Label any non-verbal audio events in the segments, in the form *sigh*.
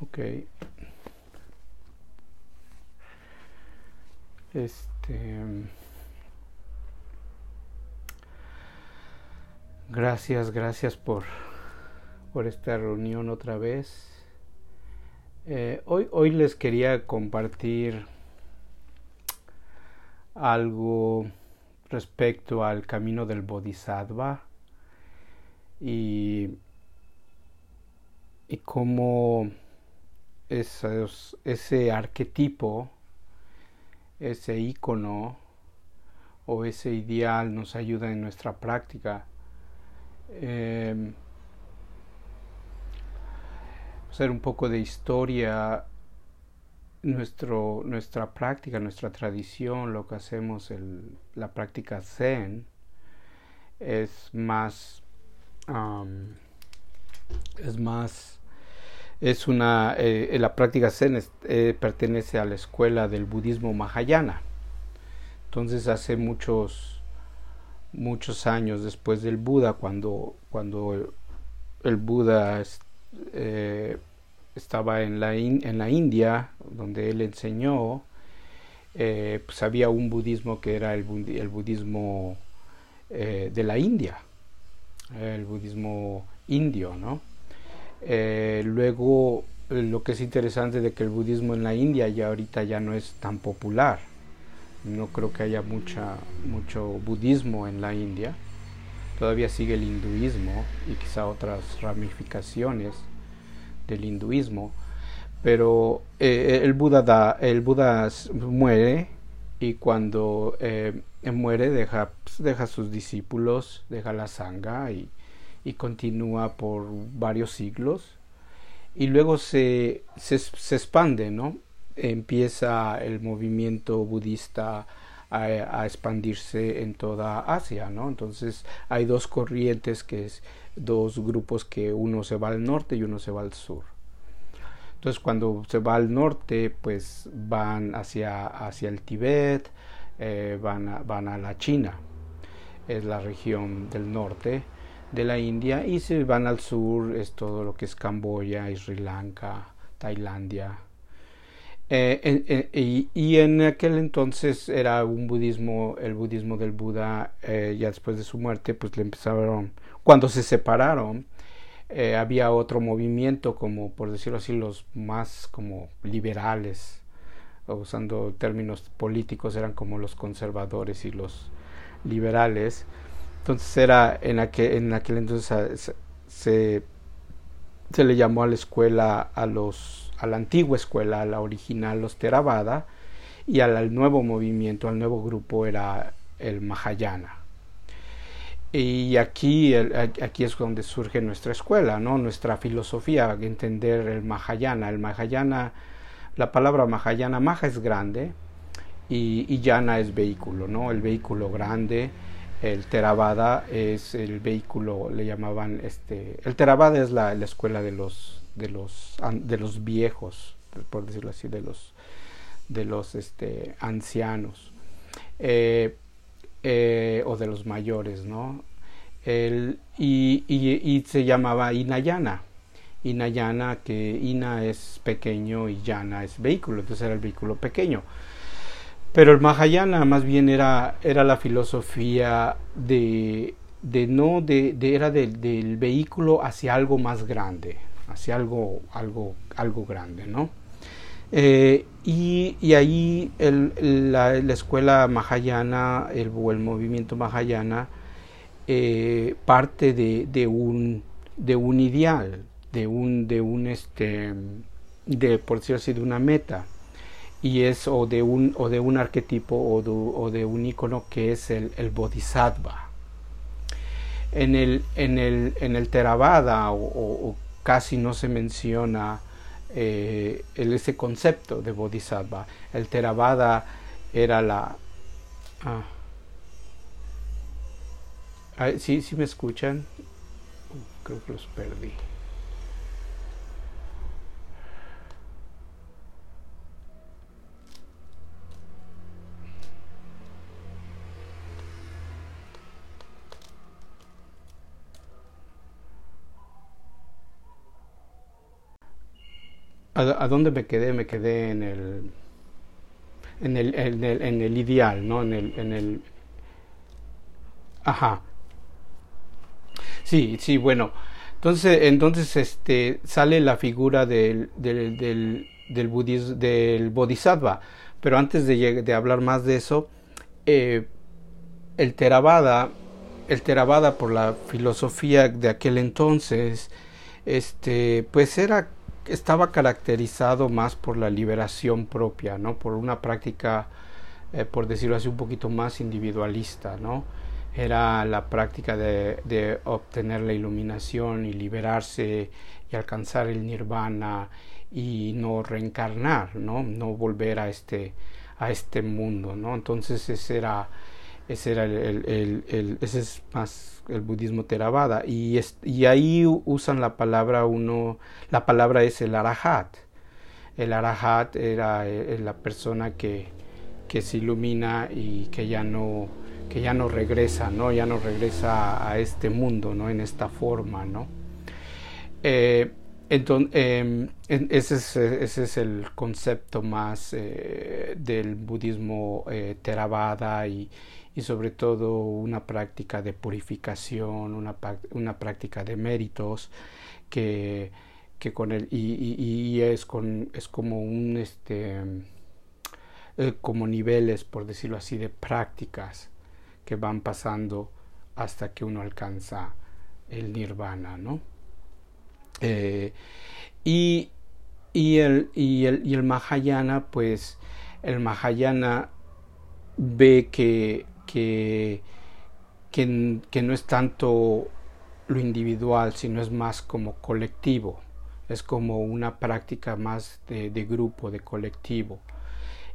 Ok. Este. Gracias, gracias por, por esta reunión otra vez. Eh, hoy, hoy les quería compartir algo respecto al camino del Bodhisattva y, y cómo ese arquetipo, ese icono o ese ideal nos ayuda en nuestra práctica. Eh, hacer un poco de historia, nuestro, nuestra práctica, nuestra tradición, lo que hacemos, la práctica zen, es más, es más, es una, eh, la práctica zen eh, pertenece a la escuela del budismo mahayana. Entonces hace muchos, muchos años después del Buda, cuando, cuando el Buda eh, estaba en la, en la India, donde él enseñó, pues había un budismo que era el, el budismo de la India, el budismo indio, ¿no? Luego, lo que es interesante de que el budismo en la India ya ahorita ya no es tan popular. No creo que haya mucho budismo en la India todavía sigue el hinduismo y quizá otras ramificaciones del hinduismo, pero eh, el, Buda da, el Buda muere y cuando eh, muere deja, pues, deja sus discípulos, deja la sangha y, y, continúa por varios siglos y luego se, se, expande, ¿no? Empieza el movimiento budista a, expandirse en toda Asia, ¿no? Entonces hay dos corrientes que es dos grupos que uno se va al norte y uno se va al sur. Entonces cuando se va al norte, pues van hacia, hacia el Tíbet, eh, van, van a la China, es la región del norte de la India, y si van al sur es todo lo que es Camboya, Sri Lanka, Tailandia, eh, y, en aquel entonces era un budismo, el budismo del Buda, eh, ya después de su muerte, pues le empezaron, cuando se separaron, eh, había otro movimiento como, por decirlo así, los más como liberales, usando términos políticos, eran como los conservadores y los liberales. Entonces era en aquel, en aquel entonces se, se le llamó a la escuela a los a la antigua escuela, a la original, los Theravada, y al, nuevo movimiento, al nuevo grupo era el Mahayana. Y aquí, aquí es donde surge nuestra escuela, ¿no? nuestra filosofía, entender el Mahayana. El Mahayana, la palabra Mahayana, Maha es grande y, y Yana es vehículo, ¿no? el vehículo grande. El Theravada es el vehículo, le llamaban, este, el Theravada es la, la escuela de los de los, de los viejos, por decirlo así, de los, de los este, ancianos eh, eh, o de los mayores, ¿no? El, y, y, se llamaba Inayana. Inayana, que Ina es pequeño y Yana es vehículo, entonces era el vehículo pequeño. Pero el Mahayana más bien era, era la filosofía de, de no, de, era del vehículo hacia algo más grande, hacia algo, algo, algo grande, ¿no? Eh, y, y, ahí el, la, la, escuela Mahayana, el, el movimiento Mahayana, eh, parte de, de, un, de un ideal, de un, de un este, de, por decirlo de una meta, y es o de un, o de un arquetipo o de, o de un icono que es el, bodhisattva. En el, en el, en el Theravada o, casi no se menciona eh, ese concepto de bodhisattva. El Theravada era la... Ah. ¿Sí, ¿Sí me escuchan? creo que los perdí. ¿A, dónde me quedé? Me quedé en el, en el, en el, ideal, ¿no? En el, en el... Ajá. Sí, sí, bueno. Entonces, entonces este, sale la figura del, del, del, del bodhisattva. Pero antes de, de hablar más de eso, eh, el Theravada, el Theravada por la filosofía de aquel entonces, este, pues era estaba caracterizado más por la liberación propia, ¿no? Por una práctica, eh, por decirlo así, un poquito más individualista, ¿no? Era la práctica de, de, obtener la iluminación y liberarse y alcanzar el nirvana y no reencarnar, ¿no? No volver a este, a este mundo, ¿no? Entonces ese era ese era el, ese es más el budismo Theravada. Y, y ahí usan la palabra uno la palabra es el arahat. El arahat era eh, la persona que, que se ilumina y que ya no que ya no regresa no ya no regresa a este mundo no en esta forma no eh, entonces, em, ese, es, ese, es, el concepto más eh, del budismo Theravada y, y sobre todo una práctica de purificación, una, una práctica de méritos que, que con el y, y, es con es como un este eh, como niveles por decirlo así de prácticas que van pasando hasta que uno alcanza el nirvana no eh, y, y el y el y el mahayana pues el mahayana ve que que, que, no es tanto lo individual, sino es más como colectivo, es como una práctica más de, grupo, de colectivo.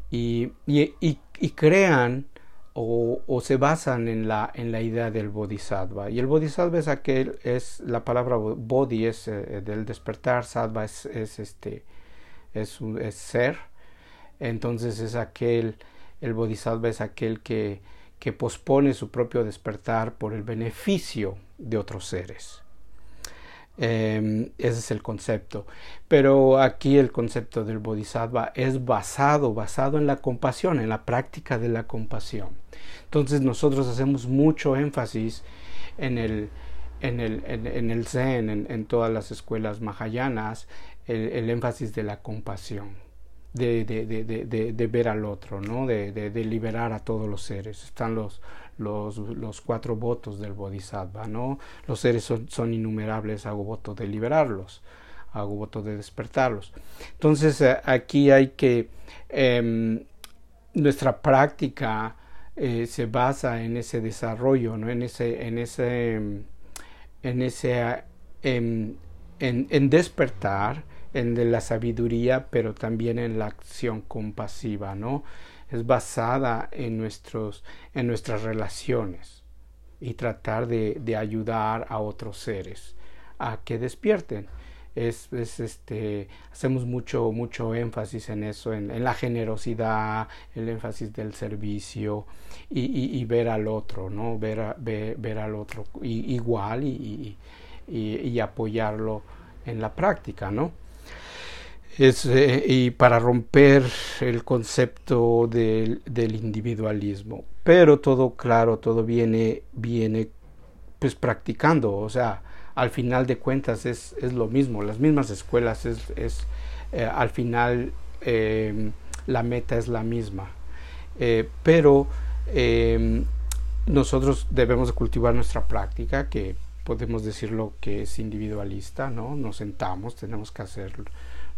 Y, y, y, crean o, o, se basan en la, en la idea del bodhisattva. Y el bodhisattva es aquel, es la palabra bodhi es eh, del despertar, sattva es este, es, es ser. Entonces es aquel, el bodhisattva es aquel que, que pospone su propio despertar por el beneficio de otros seres. Em, ese es el concepto. Pero aquí el concepto del bodhisattva es basado, basado en la compasión, en la práctica de la compasión. Entonces nosotros hacemos mucho énfasis en el, en el, en, el Zen, en, todas las escuelas mahayanas, el énfasis de la compasión de, de, de, de, ver al otro, ¿no? de, liberar a todos los seres. Están los, los, los, cuatro votos del Bodhisattva. ¿no? Los seres son, son, innumerables, hago voto de liberarlos, hago voto de despertarlos. Entonces eh, aquí hay que... Em, nuestra práctica eh, se basa en ese desarrollo, ¿no? en ese, en ese, en ese, em, en, en despertar, en la sabiduría, pero también en la acción compasiva, ¿no? Es basada en, nuestros, en nuestras relaciones y tratar de, de ayudar a otros seres a que despierten. Es, es, este hacemos mucho mucho énfasis en eso en, en la generosidad el énfasis del servicio y, y, y ver al otro no ver, a, ver, ver, al otro igual y, y, apoyarlo en la práctica no eh, y para romper el concepto del, individualismo. Pero todo, claro, todo viene, viene pues practicando, o sea, al final de cuentas es, es lo mismo, las mismas escuelas es, es eh, al final eh, la meta es la misma. pero nosotros debemos cultivar nuestra práctica, que podemos decirlo que es individualista, ¿no? Nos sentamos, tenemos que hacerlo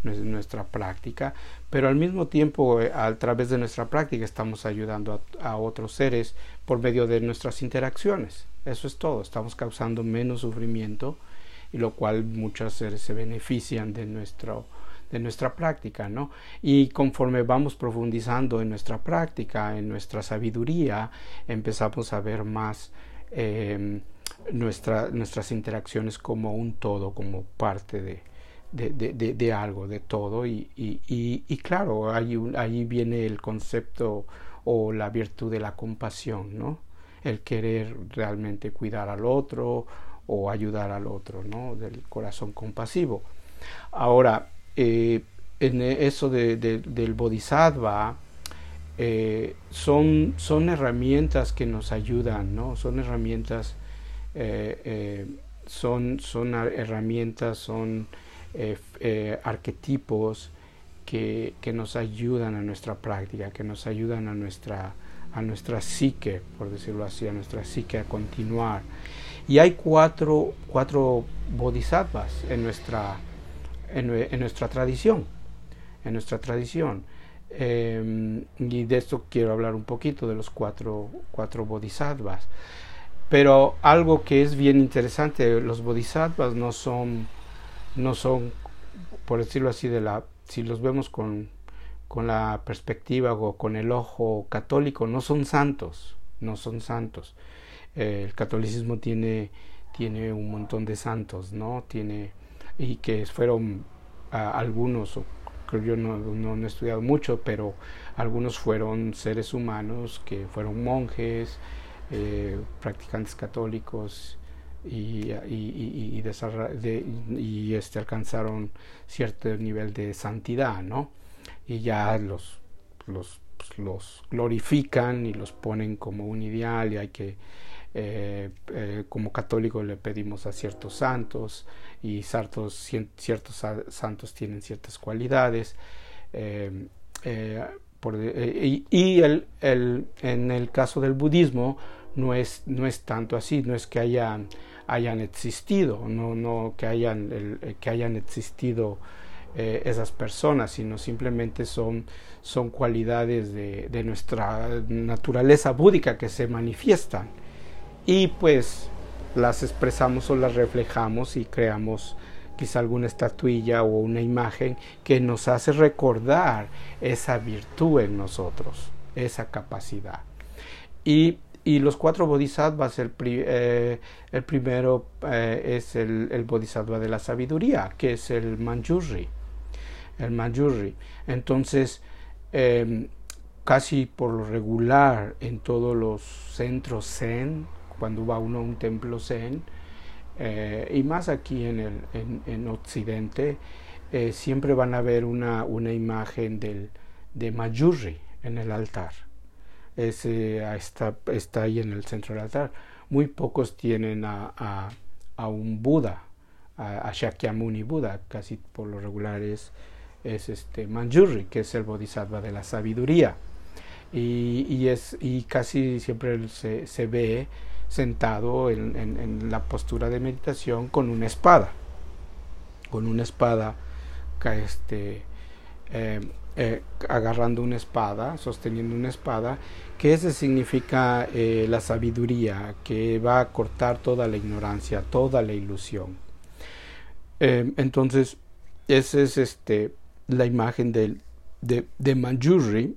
nuestra práctica, pero al mismo tiempo eh, a través de nuestra práctica estamos ayudando a, otros seres por medio de nuestras interacciones. Eso es todo, estamos causando menos sufrimiento y lo cual muchos seres se benefician de nuestro de nuestra práctica, ¿no? Y conforme vamos profundizando en nuestra práctica, en nuestra sabiduría, empezamos a ver más nuestra, nuestras interacciones como un todo, como parte de, de, de, de, algo, de todo. Y, y, y, claro, ahí, ahí viene el concepto o la virtud de la compasión, ¿no? El querer realmente cuidar al otro o ayudar al otro, ¿no? Del corazón compasivo. Ahora, eh, en eso de, del bodhisattva eh, son, son herramientas que nos ayudan, ¿no? Son herramientas, eh, son, son herramientas, son arquetipos que, que, nos ayudan a nuestra práctica, que nos ayudan a nuestra, a nuestra psique, por decirlo así, a nuestra psique a continuar. Y hay cuatro, cuatro bodhisattvas en nuestra, en, nuestra tradición, en nuestra tradición. Em, y de esto quiero hablar un poquito de los cuatro, cuatro bodhisattvas. Pero algo que es bien interesante, los bodhisattvas no son, no son, por decirlo así, de la, si los vemos con, con la perspectiva o con el ojo católico, no son santos, no son santos. Eh, el catolicismo tiene, tiene un montón de santos, ¿no? Tiene, y que fueron algunos, creo yo no, no, he estudiado mucho, pero algunos fueron seres humanos que fueron monjes, eh, practicantes católicos y, y, y, este, alcanzaron cierto nivel de santidad, ¿no? Y ya los, los, los glorifican y los ponen como un ideal y hay que eh, eh, como católicos le pedimos a ciertos santos y ciertos, ciertos santos tienen ciertas cualidades. Eh, y, el, el, en el caso del budismo no es, no es tanto así, no es que hayan, hayan existido, no, no que, hayan, que hayan existido esas personas, sino simplemente son, son cualidades de, de, nuestra naturaleza búdica que se manifiestan y pues las expresamos o las reflejamos y creamos quizá alguna estatuilla o una imagen que nos hace recordar esa virtud en nosotros, esa capacidad. Y, y los cuatro bodhisattvas, el, eh, el primero eh, es el, el, bodhisattva de la sabiduría, que es el manjuri. El manjuri. Entonces, em, casi por lo regular en todos los centros zen, cuando va uno a un templo zen, eh, y más aquí en, el, en, Occidente, eh, siempre van a ver una, una imagen del, de Mayuri en el altar. Ah, está, está ahí en el centro del altar. Muy pocos tienen a, a, un Buda, a, Shakyamuni Buda, casi por lo regular es, es este Manjuri, que es el bodhisattva de la sabiduría. Y, y, es, y casi siempre se, se ve sentado en, la postura de meditación con una espada, con una espada, este, eh, eh, agarrando una espada, sosteniendo una espada, que ese significa eh, la sabiduría, que va a cortar toda la ignorancia, toda la ilusión. entonces, esa es este, la imagen de, de Manjuri,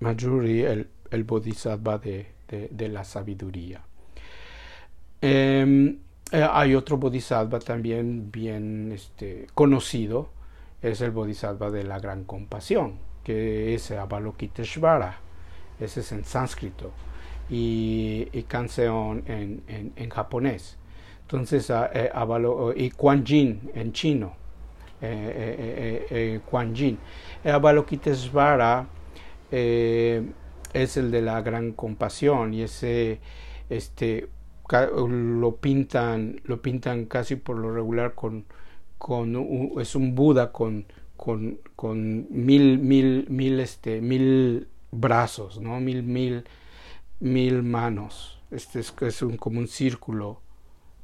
Manjuri el, el bodhisattva de, de la sabiduría. Em, eh, hay otro bodhisattva también bien este, conocido, es el bodhisattva de la gran compasión, que es Avalokiteshvara, ese es en sánscrito, y, y Kanseon en, en, japonés. Entonces, eh, y Kuan Yin en chino, eh, eh. Avalokiteshvara es el de la gran compasión y ese este lo pintan, lo pintan casi por lo regular con, es un Buda con, con, con mil, mil, mil, este, mil brazos, ¿no? Mil, mil, mil manos. Este es, un, como un círculo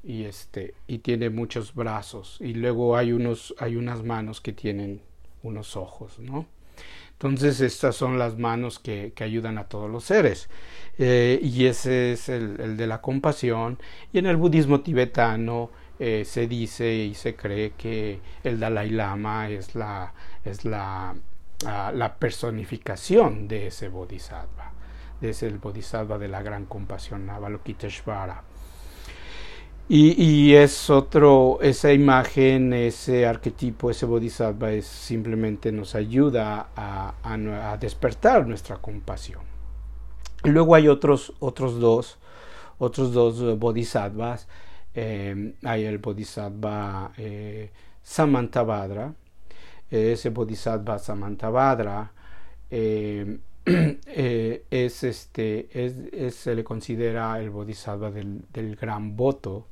y este y tiene muchos brazos y luego hay unos hay unas manos que tienen unos ojos, ¿no? Entonces estas son las manos que, que ayudan a todos los seres. Eh, y ese es el, de la compasión. Y en el budismo tibetano eh, se dice y se cree que el Dalai Lama es la, es la, ah, la personificación de ese bodhisattva. Es el bodhisattva de la gran compasión, Avalokiteshvara. Y, es otro, esa imagen, ese arquetipo, ese bodhisattva es simplemente nos ayuda a, a, despertar nuestra compasión. luego hay otros, otros dos, otros dos bodhisattvas. Eh, hay el bodhisattva eh, Samantabhadra, ese Bodhisattva Samantabhadra eh, *clears throat* eh, es este es, se le considera el Bodhisattva del, gran voto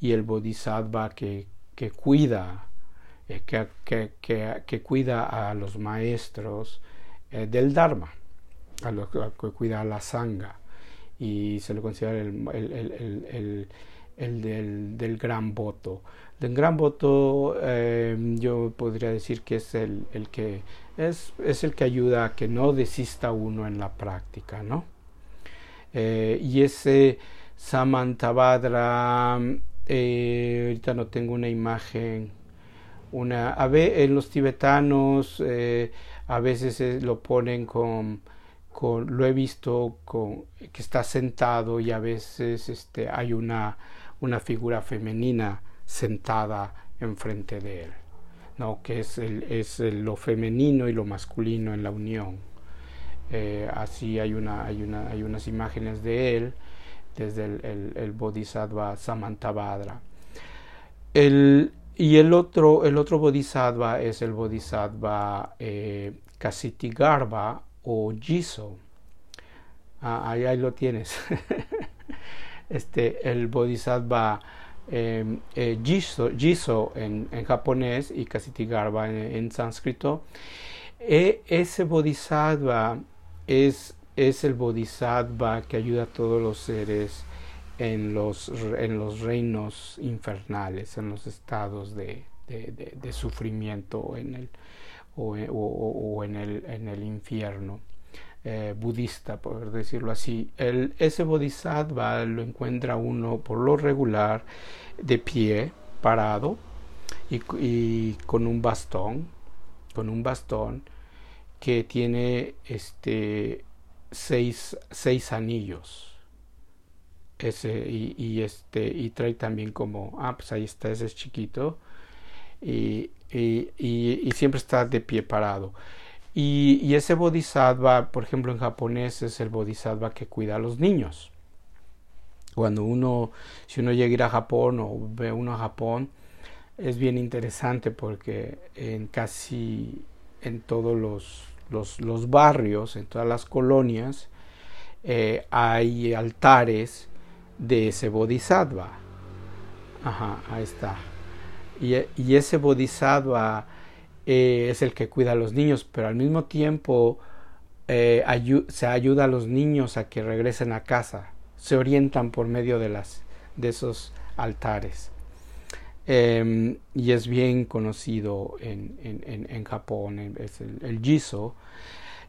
y el Bodhisattva que, que cuida eh, que, que, que, cuida a los maestros del Dharma a lo que cuida a la sangha. Y se le considera el del, del, gran voto. Del gran voto eh, yo podría decir que es el, el que es, es, el que ayuda a que no desista uno en la práctica, ¿no? Eh, y ese Samantabhadra, eh, ahorita no tengo una imagen, una, a ver, en los tibetanos a veces lo ponen con lo he visto con, que está sentado y a veces este, hay una, una figura femenina sentada enfrente de él, ¿no? que es, el, es lo femenino y lo masculino en la unión. Eh, así hay, una, hay, una, hay unas imágenes de él desde el, Bodhisattva Samantabhadra. El, y el otro, el otro Bodhisattva es el Bodhisattva eh, Kasitigarba o Jiso. Ah, ahí, ahí, lo tienes. *laughs* este, el Bodhisattva em, eh, Jiso, en, japonés y Kasitigarba en, en sánscrito. E, ese Bodhisattva es, es el Bodhisattva que ayuda a todos los seres en los, en los reinos infernales, en los estados de, de, sufrimiento en el, o, en, el, en, el, infierno eh, budista, por decirlo así. El, ese bodhisattva lo encuentra uno por lo regular de pie, parado y, con un bastón, con un bastón que tiene este seis, seis anillos. Ese, y, este y trae también como ah pues ahí está ese es chiquito y y, siempre está de pie parado. Y, ese bodhisattva, por ejemplo, en japonés es el bodhisattva que cuida a los niños. Cuando uno, si uno llega a ir a Japón o ve uno a Japón, es bien interesante porque en casi en todos los, los, barrios, en todas las colonias, eh, hay altares de ese bodhisattva. Ajá, ahí está. Y, ese bodhisattva eh, es el que cuida a los niños, pero al mismo tiempo eh, se ayuda a los niños a que regresen a casa, se orientan por medio de, las, de esos altares. Em, y es bien conocido en, en, en Japón, es el, el Jiso.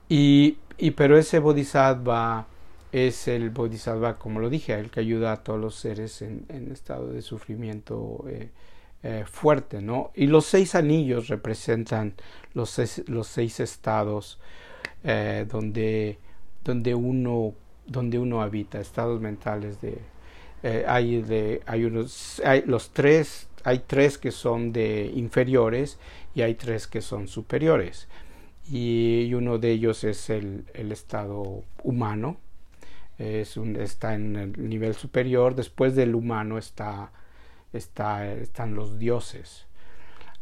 Y, y, pero ese bodhisattva es el bodhisattva, como lo dije, el que ayuda a todos los seres en, estado de sufrimiento eh, eh, fuerte, ¿no? Y los seis anillos representan los seis, los seis estados eh, donde, donde, uno, donde uno habita, estados mentales de... Eh, hay, de, hay unos, hay los tres, hay tres que son de inferiores y hay tres que son superiores. Y, uno de ellos es el, el estado humano, es un, está en el nivel superior, después del humano está está, están los dioses.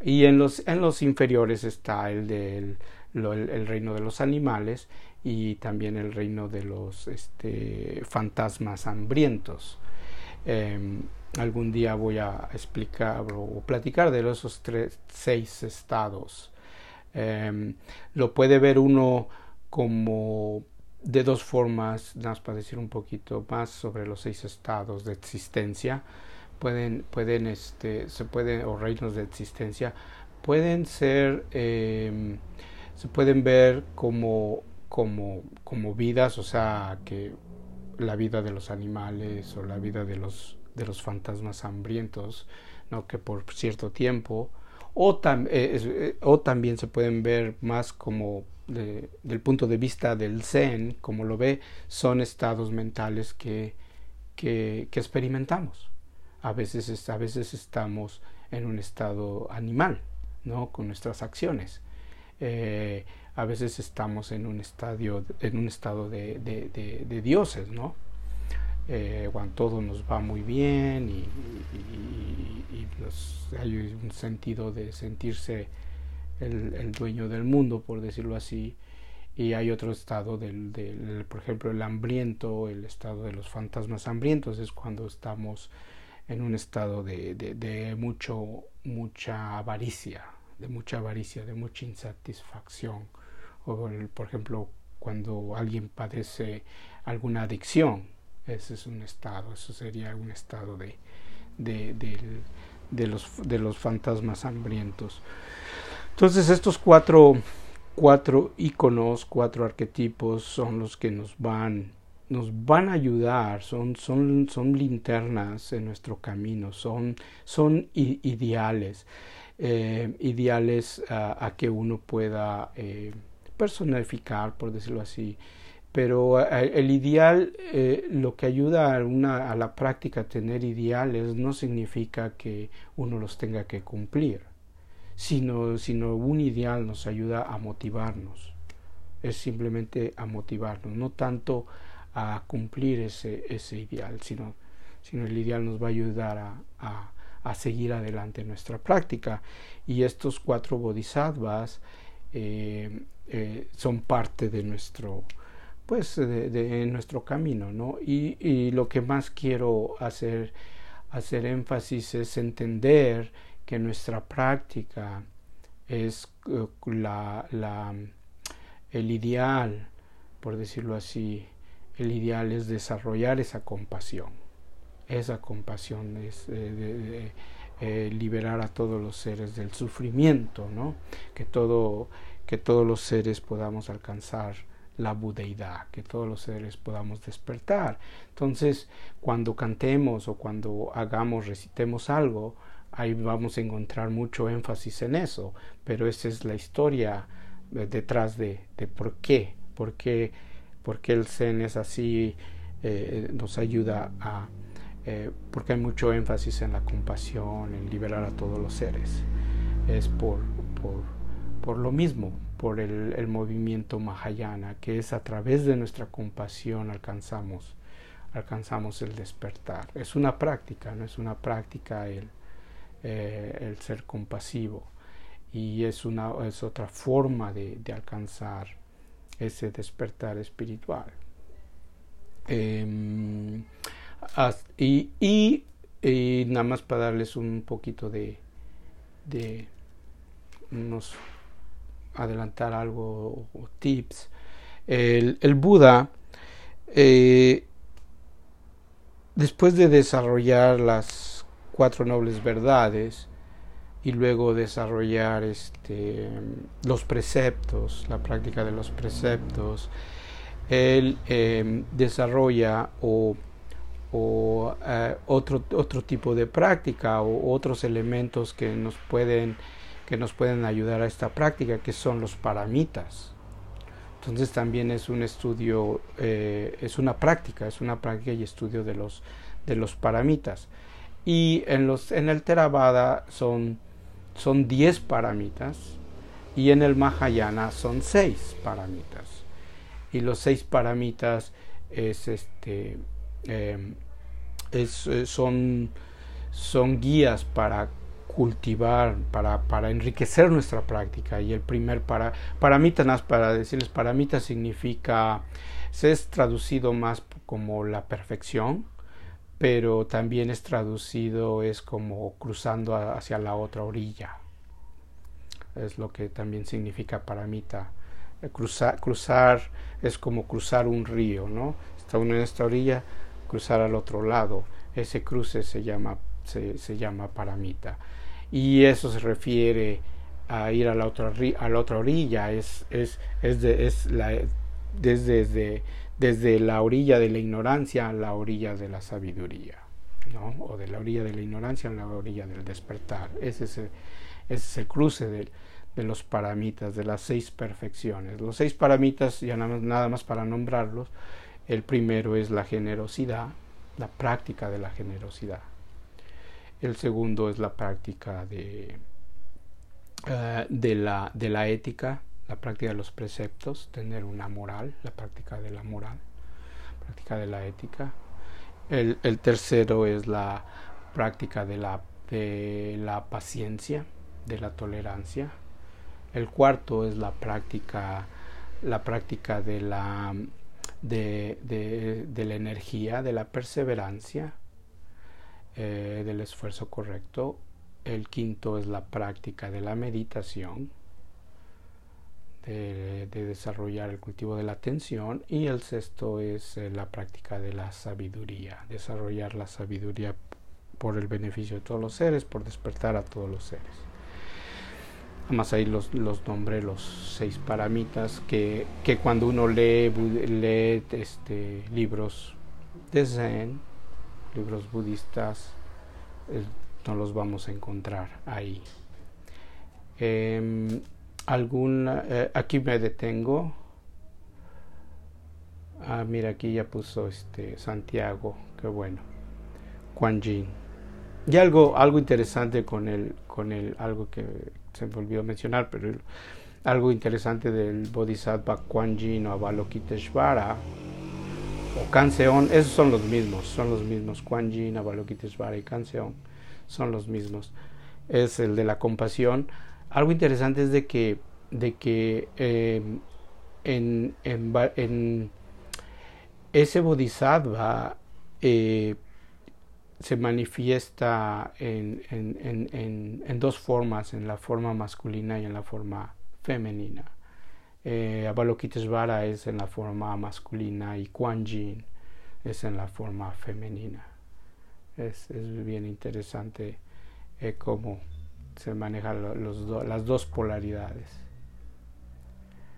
Y en los, en los inferiores está el, del, el, reino de los animales y también el reino de los este, fantasmas hambrientos. Em, algún día voy a explicar o platicar de esos tres, seis estados. Em, lo puede ver uno como de dos formas, nada más para decir un poquito más sobre los seis estados de existencia pueden, pueden este, se pueden, o reinos de existencia, pueden ser, em, se pueden ver como, como, como vidas, o sea, que la vida de los animales o la vida de los, de los fantasmas hambrientos, ¿no? que por cierto tiempo, o, eh, eh, o también se pueden ver más como del punto de vista del Zen, como lo ve, son estados mentales que, que, que experimentamos a veces, a veces estamos en un estado animal, ¿no? Con nuestras acciones. Eh, a veces estamos en un, estadio, en un estado de, de, dioses, ¿no? Eh, cuando todo nos va muy bien y, hay un sentido de sentirse el, dueño del mundo, por decirlo así, y hay otro estado del, del, por ejemplo, el hambriento, el estado de los fantasmas hambrientos, es cuando estamos en un estado de, de, mucho, mucha avaricia, de mucha avaricia, de mucha insatisfacción, o por ejemplo, cuando alguien padece alguna adicción, ese es un estado, eso sería un estado de, de, de, los, de los fantasmas hambrientos. Entonces estos cuatro, cuatro iconos, cuatro arquetipos son los que nos van, nos van a ayudar, son, son, son linternas en nuestro camino, son, son ideales, eh, ideales a, que uno pueda eh, personificar, por decirlo así, pero el ideal, eh, lo que ayuda a, una, a la práctica a tener ideales no significa que uno los tenga que cumplir, sino, sino un ideal nos ayuda a motivarnos, es simplemente a motivarnos, no tanto a cumplir ese, ese ideal, sino, sino el ideal nos va a ayudar a, a, a seguir adelante nuestra práctica. Y estos cuatro bodhisattvas eh, son parte de nuestro, pues de, nuestro camino no y, lo que más quiero hacer hacer énfasis es entender que nuestra práctica es eh, la, el ideal por decirlo así el ideal es desarrollar esa compasión. Esa compasión es eh, eh, liberar a todos los seres del sufrimiento no que todo que todos los seres podamos alcanzar la budeidad, que todos los seres podamos despertar. Entonces, cuando cantemos o cuando hagamos, recitemos algo, ahí vamos a encontrar mucho énfasis en eso, pero esa es la historia eh, detrás de, de por qué, por qué, por qué el Zen es así, eh, nos ayuda a, eh, porque hay mucho énfasis en la compasión, en liberar a todos los seres. Es por, por, por lo mismo, por el, movimiento Mahayana, que es a través de nuestra compasión alcanzamos, alcanzamos el despertar. Es una práctica, no es una práctica el, eh, el ser compasivo y es, una, es otra forma de, alcanzar ese despertar espiritual. Em, y, nada más para darles un poquito de, de adelantar algo o tips. El, Buda, eh, después de desarrollar las cuatro nobles verdades y luego desarrollar este, los preceptos, la práctica de los preceptos, él em, desarrolla o, o eh, otro, otro tipo de práctica o otros elementos que nos pueden que nos pueden ayudar a esta práctica, que son los paramitas. Entonces también es un estudio, eh, es una práctica, es una práctica y estudio de los, de los paramitas. Y en, los, en el Theravada son, son 10 paramitas y en el Mahayana son 6 paramitas. Y los 6 paramitas es este, eh, es, eh, son, son guías para cultivar, para, para enriquecer nuestra práctica. Y el primer para, para decirles, paramita significa, se es traducido más como la perfección, pero también es traducido, es como cruzando hacia la otra orilla. Es lo que también significa paramita. Eh, cruzar, cruzar es como cruzar un río, ¿no? Está uno en esta orilla, cruzar al otro lado. Ese cruce se llama, se, se llama paramita y eso se refiere a ir a la otra, a otra orilla, es, es, es, es la, desde, la orilla de la ignorancia a la orilla de la sabiduría, ¿no? o de la orilla de la ignorancia a la orilla del despertar. Ese es el, cruce de, los paramitas, de las seis perfecciones. Los seis paramitas, ya nada más, nada más para nombrarlos, el primero es la generosidad, la práctica de la generosidad. El segundo es la práctica de, eh, la, de la ética, la práctica de los preceptos, tener una moral, la práctica de la moral, práctica de la ética. El, el tercero es la práctica de la, de la paciencia, de la tolerancia. el cuarto es la práctica, la práctica de la, de, de, la energía, de la perseverancia, eh, del esfuerzo correcto. El quinto es la práctica de la meditación, de, desarrollar el cultivo de la atención. Y el sexto es eh, la práctica de la sabiduría, desarrollar la sabiduría por el beneficio de todos los seres, por despertar a todos los seres. Además ahí los, los nombré los seis paramitas que, que cuando uno lee, lee este, libros de Zen, libros budistas, eh, no los vamos a encontrar ahí. Em, alguna, eh, aquí me detengo. Ah, mira, aquí ya puso este Santiago, qué bueno. Kuan Yin. Y algo, algo interesante con el, con el, algo que se me olvidó mencionar, pero algo interesante del Bodhisattva Kuan Yin o Avalokiteshvara o Kanseon, esos son los mismos, son los mismos. Kuan Yin, Avalokiteshvara y Kanseon son los mismos. Es el de la compasión. Algo interesante es de que, de que em, en, ese Bodhisattva eh, se manifiesta en, dos formas, en la forma masculina y en la forma femenina. Eh, Avalokitesvara es en la forma masculina y Kuan Yin es en la forma femenina. Es, es bien interesante eh, cómo se manejan los las dos polaridades.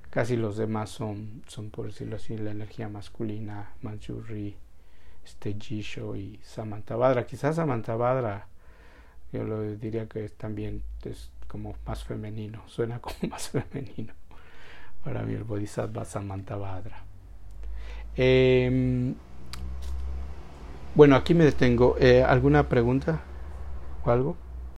Casi los demás son, son, por decirlo así, la energía masculina, Manjuri, este Jisho y Samantabhadra. Quizás Samantabhadra yo lo diría que también es como más femenino, *laughs* suena como más femenino. Para mí el Bodhisattva Samantabhadra. Eh, bueno, aquí me detengo. Eh, ¿Alguna pregunta o algo?